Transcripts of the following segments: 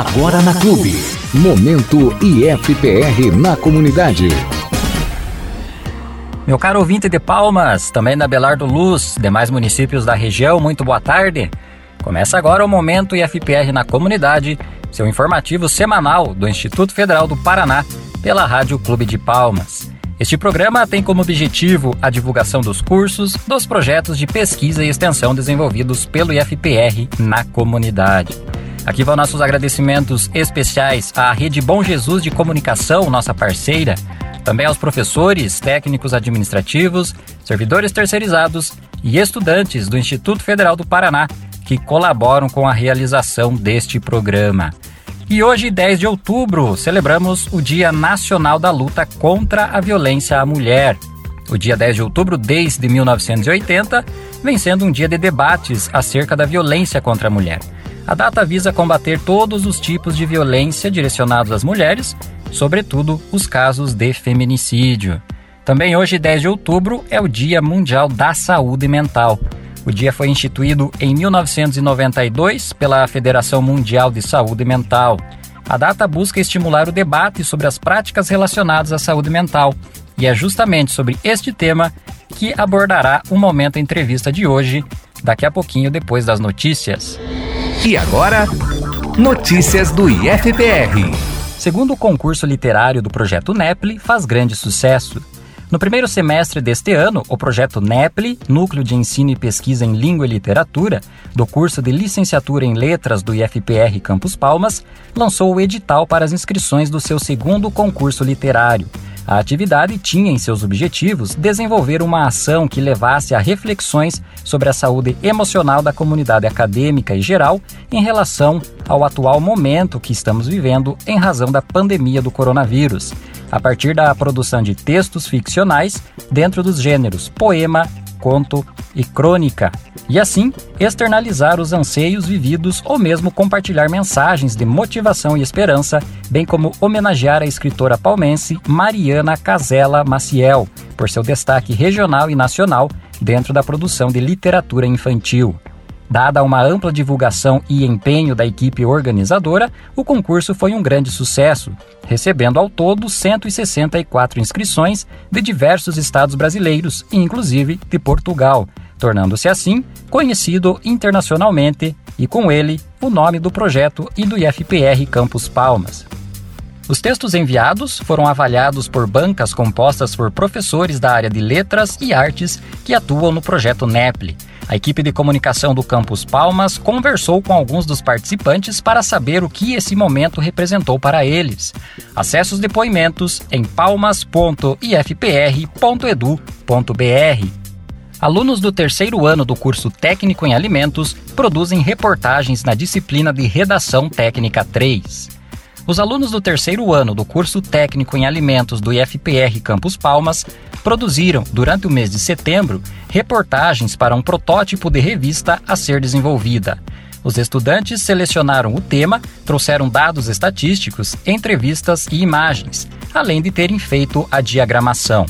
Agora na Clube. Momento IFPR na comunidade. Meu caro ouvinte de Palmas, também da Belardo Luz, demais municípios da região, muito boa tarde. Começa agora o Momento IFPR na comunidade, seu informativo semanal do Instituto Federal do Paraná, pela Rádio Clube de Palmas. Este programa tem como objetivo a divulgação dos cursos, dos projetos de pesquisa e extensão desenvolvidos pelo IFPR na comunidade. Aqui vão nossos agradecimentos especiais à Rede Bom Jesus de Comunicação, nossa parceira, também aos professores, técnicos administrativos, servidores terceirizados e estudantes do Instituto Federal do Paraná que colaboram com a realização deste programa. E hoje, 10 de outubro, celebramos o Dia Nacional da Luta contra a Violência à Mulher. O dia 10 de outubro, desde 1980, vem sendo um dia de debates acerca da violência contra a mulher. A data visa combater todos os tipos de violência direcionados às mulheres, sobretudo os casos de feminicídio. Também hoje, 10 de outubro, é o Dia Mundial da Saúde Mental. O dia foi instituído em 1992 pela Federação Mundial de Saúde Mental. A data busca estimular o debate sobre as práticas relacionadas à saúde mental, e é justamente sobre este tema que abordará o momento entrevista de hoje, daqui a pouquinho depois das notícias. E agora, notícias do IFPR. Segundo o concurso literário do projeto NEPLE, faz grande sucesso. No primeiro semestre deste ano, o projeto NEPLE, Núcleo de Ensino e Pesquisa em Língua e Literatura, do curso de Licenciatura em Letras do IFPR Campus Palmas, lançou o edital para as inscrições do seu segundo concurso literário. A atividade tinha em seus objetivos desenvolver uma ação que levasse a reflexões sobre a saúde emocional da comunidade acadêmica e geral em relação ao atual momento que estamos vivendo em razão da pandemia do coronavírus. A partir da produção de textos ficcionais dentro dos gêneros poema, conto e crônica, e assim externalizar os anseios vividos ou mesmo compartilhar mensagens de motivação e esperança, bem como homenagear a escritora palmense Mariana Casella Maciel por seu destaque regional e nacional dentro da produção de literatura infantil. Dada uma ampla divulgação e empenho da equipe organizadora, o concurso foi um grande sucesso, recebendo ao todo 164 inscrições de diversos estados brasileiros, inclusive de Portugal, tornando-se assim conhecido internacionalmente e com ele o nome do projeto e do IFPR Campus Palmas. Os textos enviados foram avaliados por bancas compostas por professores da área de letras e artes que atuam no projeto NEPLE, a equipe de comunicação do Campus Palmas conversou com alguns dos participantes para saber o que esse momento representou para eles. Acesse os depoimentos em palmas.ifpr.edu.br. Alunos do terceiro ano do curso Técnico em Alimentos produzem reportagens na disciplina de Redação Técnica 3. Os alunos do terceiro ano do curso técnico em alimentos do IFPR Campus Palmas produziram, durante o mês de setembro, reportagens para um protótipo de revista a ser desenvolvida. Os estudantes selecionaram o tema, trouxeram dados estatísticos, entrevistas e imagens, além de terem feito a diagramação.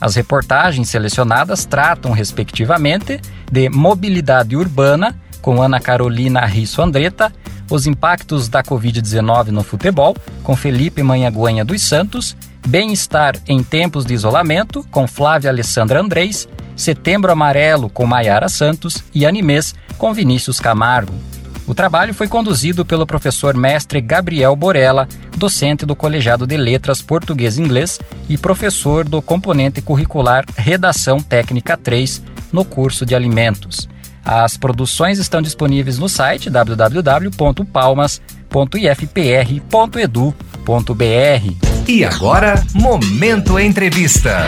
As reportagens selecionadas tratam, respectivamente, de mobilidade urbana, com Ana Carolina Risso Andretta, os impactos da Covid-19 no futebol, com Felipe Manhaguanha dos Santos, Bem-Estar em Tempos de Isolamento, com Flávia Alessandra Andrés, Setembro Amarelo, com Maiara Santos e Animês, com Vinícius Camargo. O trabalho foi conduzido pelo professor mestre Gabriel Borella, docente do Colegiado de Letras Português e Inglês e professor do componente curricular Redação Técnica 3 no curso de Alimentos. As produções estão disponíveis no site www.palmas.ifpr.edu.br. E agora, Momento Entrevista.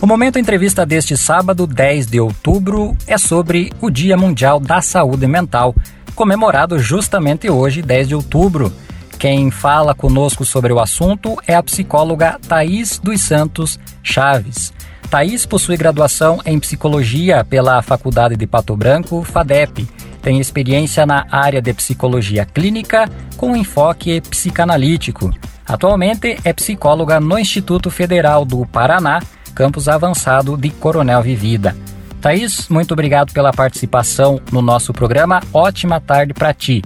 O Momento Entrevista deste sábado, 10 de outubro, é sobre o Dia Mundial da Saúde Mental, comemorado justamente hoje, 10 de outubro. Quem fala conosco sobre o assunto é a psicóloga Thaís dos Santos Chaves. Thaís possui graduação em psicologia pela Faculdade de Pato Branco, FADEP. Tem experiência na área de psicologia clínica com enfoque psicanalítico. Atualmente é psicóloga no Instituto Federal do Paraná, campus avançado de Coronel Vivida. Thaís, muito obrigado pela participação no nosso programa. Ótima tarde para ti.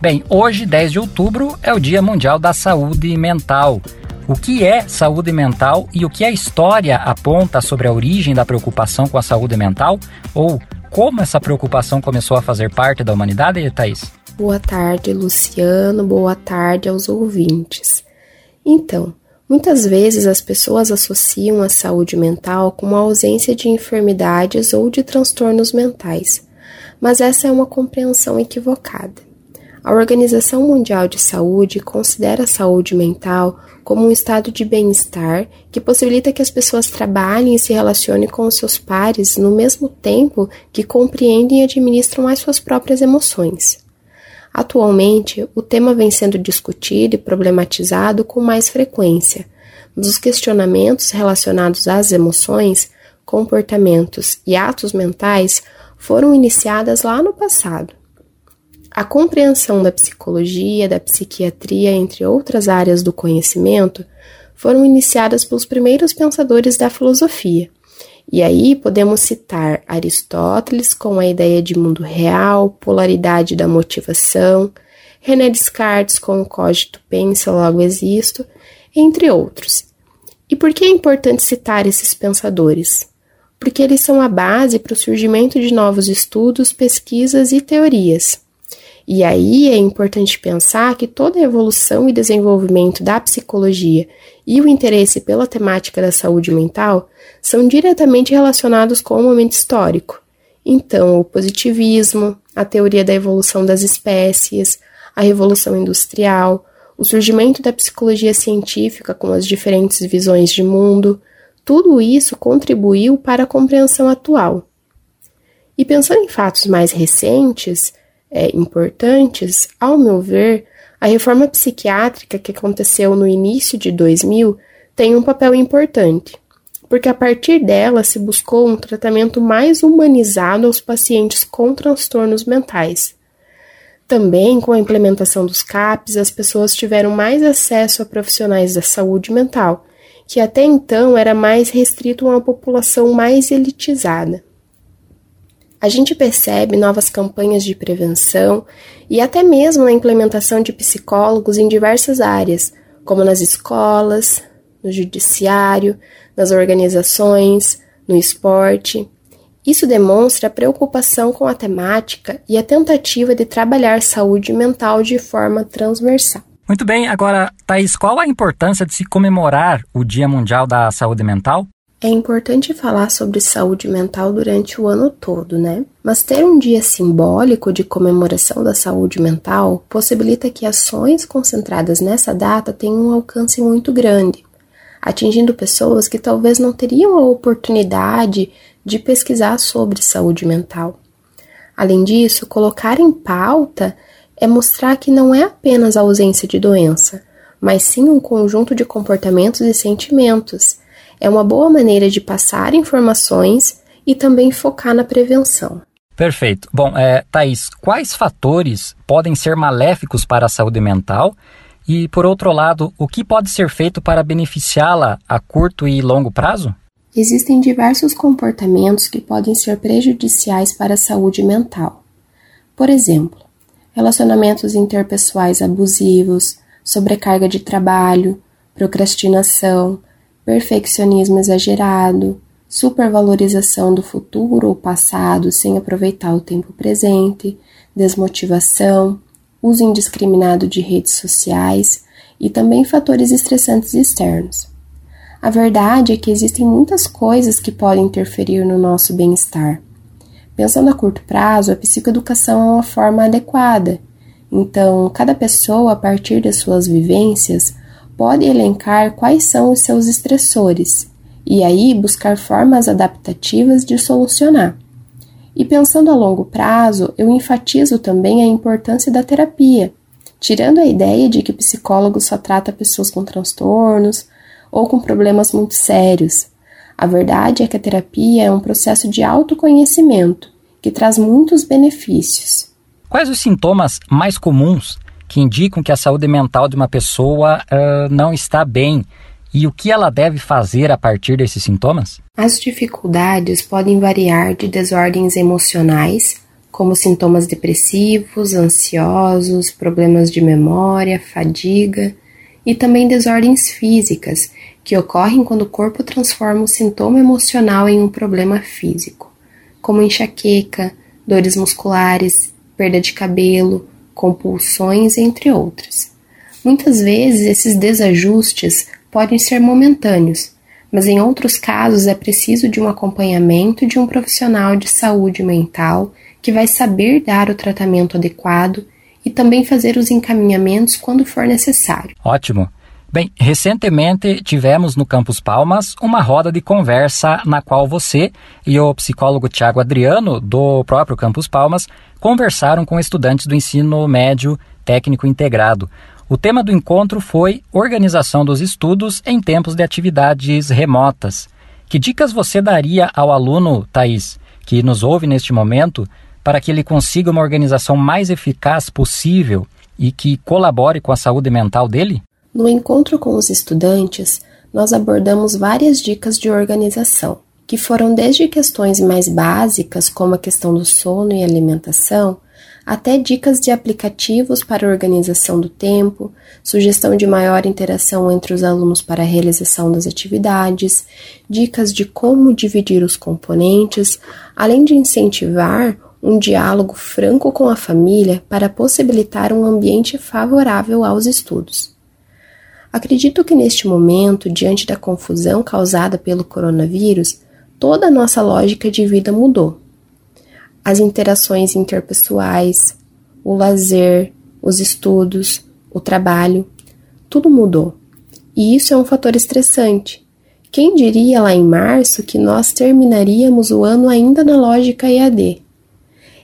Bem, hoje, 10 de outubro, é o Dia Mundial da Saúde Mental. O que é saúde mental e o que a história aponta sobre a origem da preocupação com a saúde mental? Ou como essa preocupação começou a fazer parte da humanidade, Thaís? Boa tarde, Luciano. Boa tarde aos ouvintes. Então, muitas vezes as pessoas associam a saúde mental com a ausência de enfermidades ou de transtornos mentais, mas essa é uma compreensão equivocada. A Organização Mundial de Saúde considera a saúde mental como um estado de bem-estar que possibilita que as pessoas trabalhem e se relacionem com os seus pares no mesmo tempo que compreendem e administram as suas próprias emoções. Atualmente, o tema vem sendo discutido e problematizado com mais frequência, mas os questionamentos relacionados às emoções, comportamentos e atos mentais foram iniciadas lá no passado. A compreensão da psicologia, da psiquiatria, entre outras áreas do conhecimento, foram iniciadas pelos primeiros pensadores da filosofia. E aí podemos citar Aristóteles com a ideia de mundo real, polaridade da motivação, René Descartes com o cogito pensa logo existo, entre outros. E por que é importante citar esses pensadores? Porque eles são a base para o surgimento de novos estudos, pesquisas e teorias. E aí é importante pensar que toda a evolução e desenvolvimento da psicologia e o interesse pela temática da saúde mental são diretamente relacionados com o momento histórico. Então, o positivismo, a teoria da evolução das espécies, a revolução industrial, o surgimento da psicologia científica com as diferentes visões de mundo, tudo isso contribuiu para a compreensão atual. E pensando em fatos mais recentes, é, importantes, ao meu ver, a reforma psiquiátrica que aconteceu no início de 2000 tem um papel importante, porque a partir dela se buscou um tratamento mais humanizado aos pacientes com transtornos mentais. Também, com a implementação dos CAPs, as pessoas tiveram mais acesso a profissionais da saúde mental, que até então era mais restrito a uma população mais elitizada. A gente percebe novas campanhas de prevenção e até mesmo a implementação de psicólogos em diversas áreas, como nas escolas, no judiciário, nas organizações, no esporte. Isso demonstra a preocupação com a temática e a tentativa de trabalhar saúde mental de forma transversal. Muito bem, agora, Thaís, qual a importância de se comemorar o Dia Mundial da Saúde Mental? É importante falar sobre saúde mental durante o ano todo, né? Mas ter um dia simbólico de comemoração da saúde mental possibilita que ações concentradas nessa data tenham um alcance muito grande, atingindo pessoas que talvez não teriam a oportunidade de pesquisar sobre saúde mental. Além disso, colocar em pauta é mostrar que não é apenas a ausência de doença, mas sim um conjunto de comportamentos e sentimentos é uma boa maneira de passar informações e também focar na prevenção. Perfeito. Bom, é, Thaís, quais fatores podem ser maléficos para a saúde mental? E, por outro lado, o que pode ser feito para beneficiá-la a curto e longo prazo? Existem diversos comportamentos que podem ser prejudiciais para a saúde mental. Por exemplo, relacionamentos interpessoais abusivos, sobrecarga de trabalho, procrastinação, perfeccionismo exagerado, supervalorização do futuro ou passado sem aproveitar o tempo presente, desmotivação, uso indiscriminado de redes sociais e também fatores estressantes externos. A verdade é que existem muitas coisas que podem interferir no nosso bem-estar. Pensando a curto prazo, a psicoeducação é uma forma adequada. Então, cada pessoa, a partir das suas vivências, pode elencar quais são os seus estressores e aí buscar formas adaptativas de solucionar. E pensando a longo prazo, eu enfatizo também a importância da terapia, tirando a ideia de que psicólogo só trata pessoas com transtornos ou com problemas muito sérios. A verdade é que a terapia é um processo de autoconhecimento que traz muitos benefícios. Quais os sintomas mais comuns que indicam que a saúde mental de uma pessoa uh, não está bem e o que ela deve fazer a partir desses sintomas? As dificuldades podem variar de desordens emocionais, como sintomas depressivos, ansiosos, problemas de memória, fadiga e também desordens físicas que ocorrem quando o corpo transforma o sintoma emocional em um problema físico, como enxaqueca, dores musculares, perda de cabelo, compulsões, entre outras. Muitas vezes esses desajustes podem ser momentâneos, mas em outros casos é preciso de um acompanhamento de um profissional de saúde mental que vai saber dar o tratamento adequado e também fazer os encaminhamentos quando for necessário. Ótimo. Bem, recentemente tivemos no Campus Palmas uma roda de conversa na qual você e o psicólogo Tiago Adriano, do próprio Campus Palmas, conversaram com estudantes do ensino médio técnico integrado. O tema do encontro foi Organização dos Estudos em Tempos de Atividades Remotas. Que dicas você daria ao aluno, Thaís, que nos ouve neste momento, para que ele consiga uma organização mais eficaz possível e que colabore com a saúde mental dele? No encontro com os estudantes, nós abordamos várias dicas de organização, que foram desde questões mais básicas, como a questão do sono e alimentação, até dicas de aplicativos para organização do tempo, sugestão de maior interação entre os alunos para a realização das atividades, dicas de como dividir os componentes, além de incentivar um diálogo franco com a família para possibilitar um ambiente favorável aos estudos. Acredito que neste momento, diante da confusão causada pelo coronavírus, toda a nossa lógica de vida mudou as interações interpessoais, o lazer, os estudos, o trabalho, tudo mudou. E isso é um fator estressante. Quem diria lá em março que nós terminaríamos o ano ainda na lógica EAD?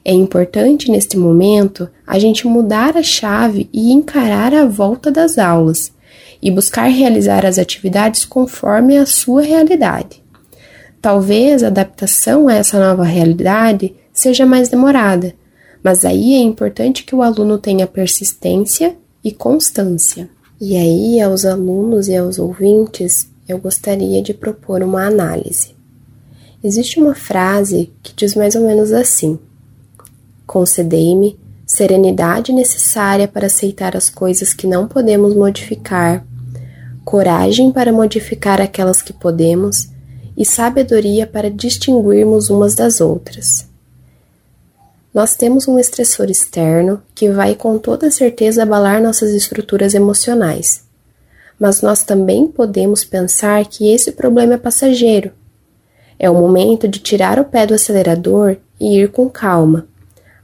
É importante neste momento a gente mudar a chave e encarar a volta das aulas e buscar realizar as atividades conforme a sua realidade. Talvez a adaptação a essa nova realidade seja mais demorada, mas aí é importante que o aluno tenha persistência e constância. E aí, aos alunos e aos ouvintes, eu gostaria de propor uma análise. Existe uma frase que diz mais ou menos assim: Concedei-me serenidade necessária para aceitar as coisas que não podemos modificar, coragem para modificar aquelas que podemos e sabedoria para distinguirmos umas das outras. Nós temos um estressor externo que vai com toda certeza abalar nossas estruturas emocionais. Mas nós também podemos pensar que esse problema é passageiro. É o momento de tirar o pé do acelerador e ir com calma,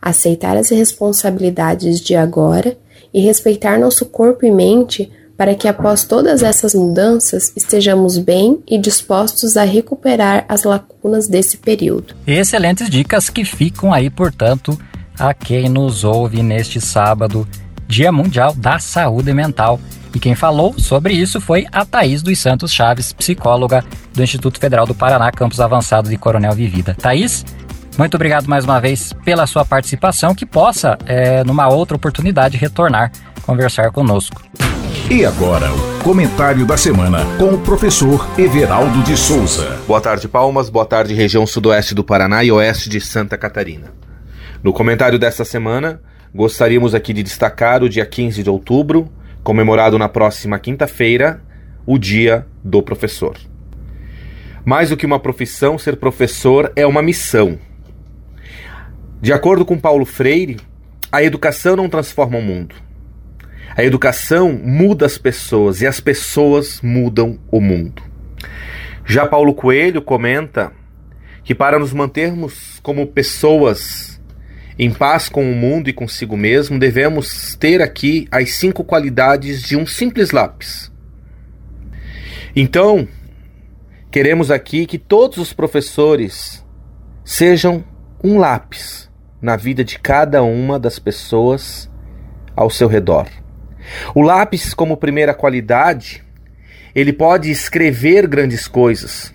aceitar as responsabilidades de agora e respeitar nosso corpo e mente para que após todas essas mudanças estejamos bem e dispostos a recuperar as lacunas desse período. Excelentes dicas que ficam aí, portanto, a quem nos ouve neste sábado, Dia Mundial da Saúde Mental. E quem falou sobre isso foi a Thaís dos Santos Chaves, psicóloga do Instituto Federal do Paraná, campus avançado de Coronel Vivida. Thaís, muito obrigado mais uma vez pela sua participação, que possa, é, numa outra oportunidade, retornar conversar conosco. E agora, o comentário da semana com o professor Everaldo de Souza. Boa tarde, Palmas. Boa tarde, região sudoeste do Paraná e oeste de Santa Catarina. No comentário desta semana, gostaríamos aqui de destacar o dia 15 de outubro, comemorado na próxima quinta-feira, o Dia do Professor. Mais do que uma profissão, ser professor é uma missão. De acordo com Paulo Freire, a educação não transforma o mundo a educação muda as pessoas e as pessoas mudam o mundo. Já Paulo Coelho comenta que para nos mantermos como pessoas em paz com o mundo e consigo mesmo, devemos ter aqui as cinco qualidades de um simples lápis. Então, queremos aqui que todos os professores sejam um lápis na vida de cada uma das pessoas ao seu redor. O lápis, como primeira qualidade, ele pode escrever grandes coisas,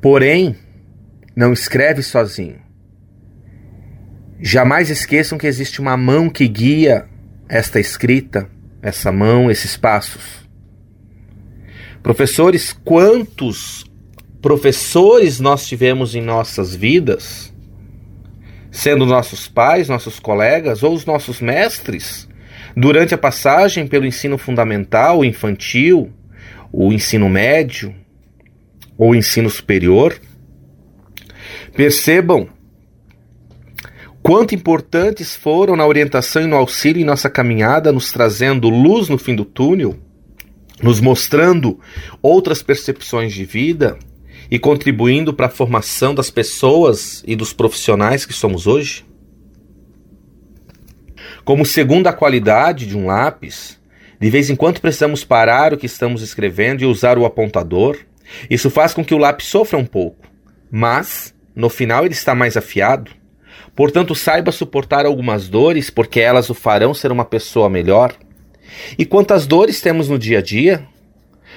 porém, não escreve sozinho. Jamais esqueçam que existe uma mão que guia esta escrita, essa mão, esses passos. Professores, quantos professores nós tivemos em nossas vidas, sendo nossos pais, nossos colegas ou os nossos mestres, durante a passagem pelo ensino fundamental, infantil, o ensino médio ou ensino superior, percebam quanto importantes foram na orientação e no auxílio em nossa caminhada, nos trazendo luz no fim do túnel, nos mostrando outras percepções de vida e contribuindo para a formação das pessoas e dos profissionais que somos hoje? Como segunda qualidade de um lápis, de vez em quando precisamos parar o que estamos escrevendo e usar o apontador. Isso faz com que o lápis sofra um pouco, mas no final ele está mais afiado. Portanto, saiba suportar algumas dores, porque elas o farão ser uma pessoa melhor. E quantas dores temos no dia a dia?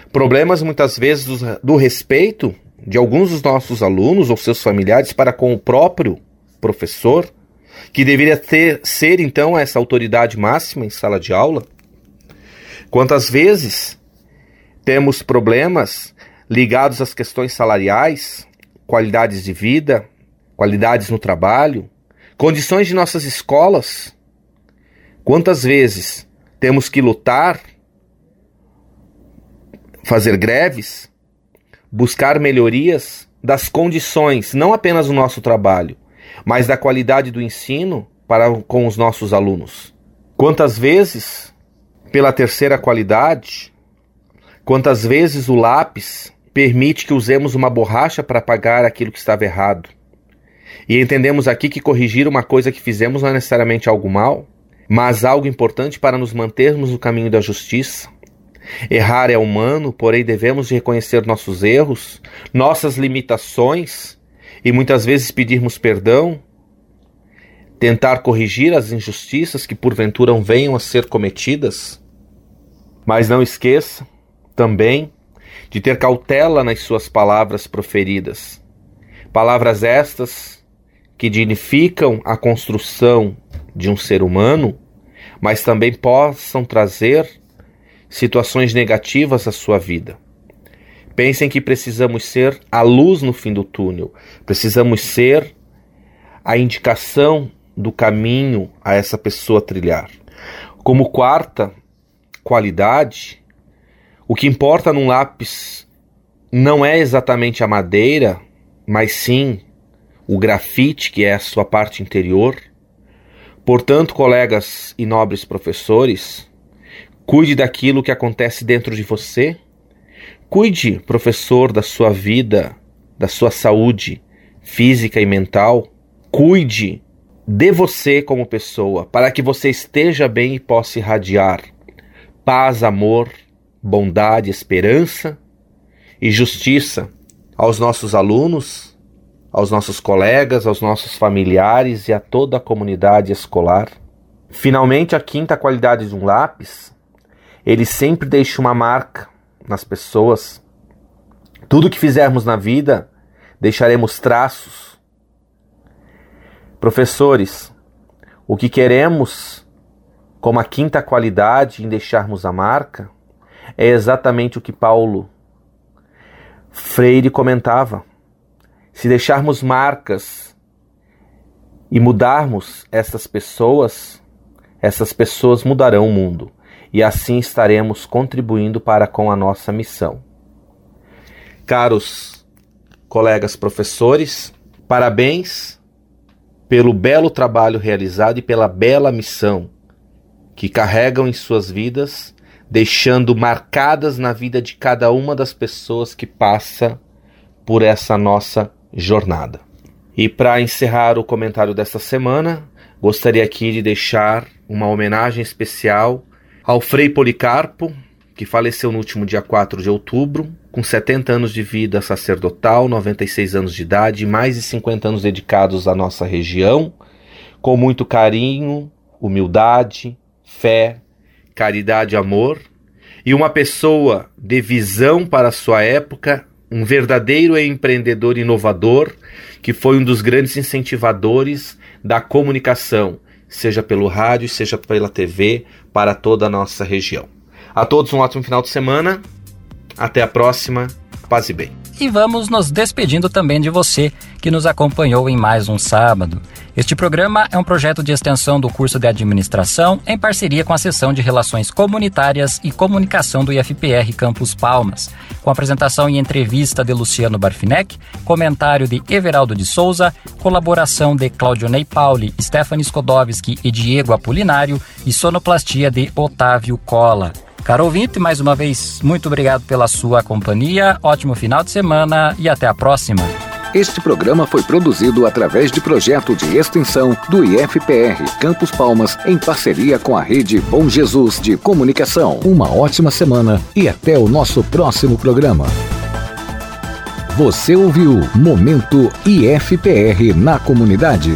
Problemas muitas vezes do, do respeito de alguns dos nossos alunos ou seus familiares para com o próprio professor, que deveria ter, ser então essa autoridade máxima em sala de aula? Quantas vezes temos problemas ligados às questões salariais, qualidades de vida, qualidades no trabalho, Condições de nossas escolas. Quantas vezes temos que lutar, fazer greves, buscar melhorias das condições, não apenas do nosso trabalho, mas da qualidade do ensino para com os nossos alunos. Quantas vezes, pela terceira qualidade, quantas vezes o lápis permite que usemos uma borracha para apagar aquilo que estava errado? E entendemos aqui que corrigir uma coisa que fizemos não é necessariamente algo mal, mas algo importante para nos mantermos no caminho da justiça. Errar é humano, porém devemos reconhecer nossos erros, nossas limitações e muitas vezes pedirmos perdão, tentar corrigir as injustiças que porventura venham a ser cometidas. Mas não esqueça também de ter cautela nas suas palavras proferidas. Palavras estas que dignificam a construção de um ser humano, mas também possam trazer situações negativas à sua vida. Pensem que precisamos ser a luz no fim do túnel, precisamos ser a indicação do caminho a essa pessoa trilhar. Como quarta qualidade, o que importa num lápis não é exatamente a madeira, mas sim o grafite, que é a sua parte interior. Portanto, colegas e nobres professores, cuide daquilo que acontece dentro de você. Cuide, professor, da sua vida, da sua saúde física e mental. Cuide de você como pessoa, para que você esteja bem e possa irradiar paz, amor, bondade, esperança e justiça aos nossos alunos aos nossos colegas, aos nossos familiares e a toda a comunidade escolar. Finalmente, a quinta qualidade de um lápis, ele sempre deixa uma marca nas pessoas. Tudo que fizermos na vida, deixaremos traços. Professores, o que queremos como a quinta qualidade em deixarmos a marca é exatamente o que Paulo Freire comentava se deixarmos marcas e mudarmos essas pessoas, essas pessoas mudarão o mundo e assim estaremos contribuindo para com a nossa missão. Caros colegas professores, parabéns pelo belo trabalho realizado e pela bela missão que carregam em suas vidas, deixando marcadas na vida de cada uma das pessoas que passa por essa nossa jornada. E para encerrar o comentário desta semana, gostaria aqui de deixar uma homenagem especial ao Frei Policarpo, que faleceu no último dia 4 de outubro, com 70 anos de vida sacerdotal, 96 anos de idade mais de 50 anos dedicados à nossa região, com muito carinho, humildade, fé, caridade e amor, e uma pessoa de visão para sua época um verdadeiro empreendedor inovador que foi um dos grandes incentivadores da comunicação, seja pelo rádio, seja pela TV, para toda a nossa região. A todos um ótimo final de semana. Até a próxima. Paz e bem. e vamos nos despedindo também de você que nos acompanhou em mais um sábado. Este programa é um projeto de extensão do curso de administração em parceria com a seção de Relações Comunitárias e Comunicação do IFPR Campus Palmas, com apresentação e entrevista de Luciano Barfinec, comentário de Everaldo de Souza, colaboração de Claudionei Pauli, Stephanie Skodowski e Diego Apolinário e sonoplastia de Otávio Cola. Caro ouvinte, mais uma vez, muito obrigado pela sua companhia, ótimo final de semana e até a próxima. Este programa foi produzido através de projeto de extensão do IFPR Campos Palmas, em parceria com a rede Bom Jesus de Comunicação. Uma ótima semana e até o nosso próximo programa. Você ouviu Momento IFPR na comunidade.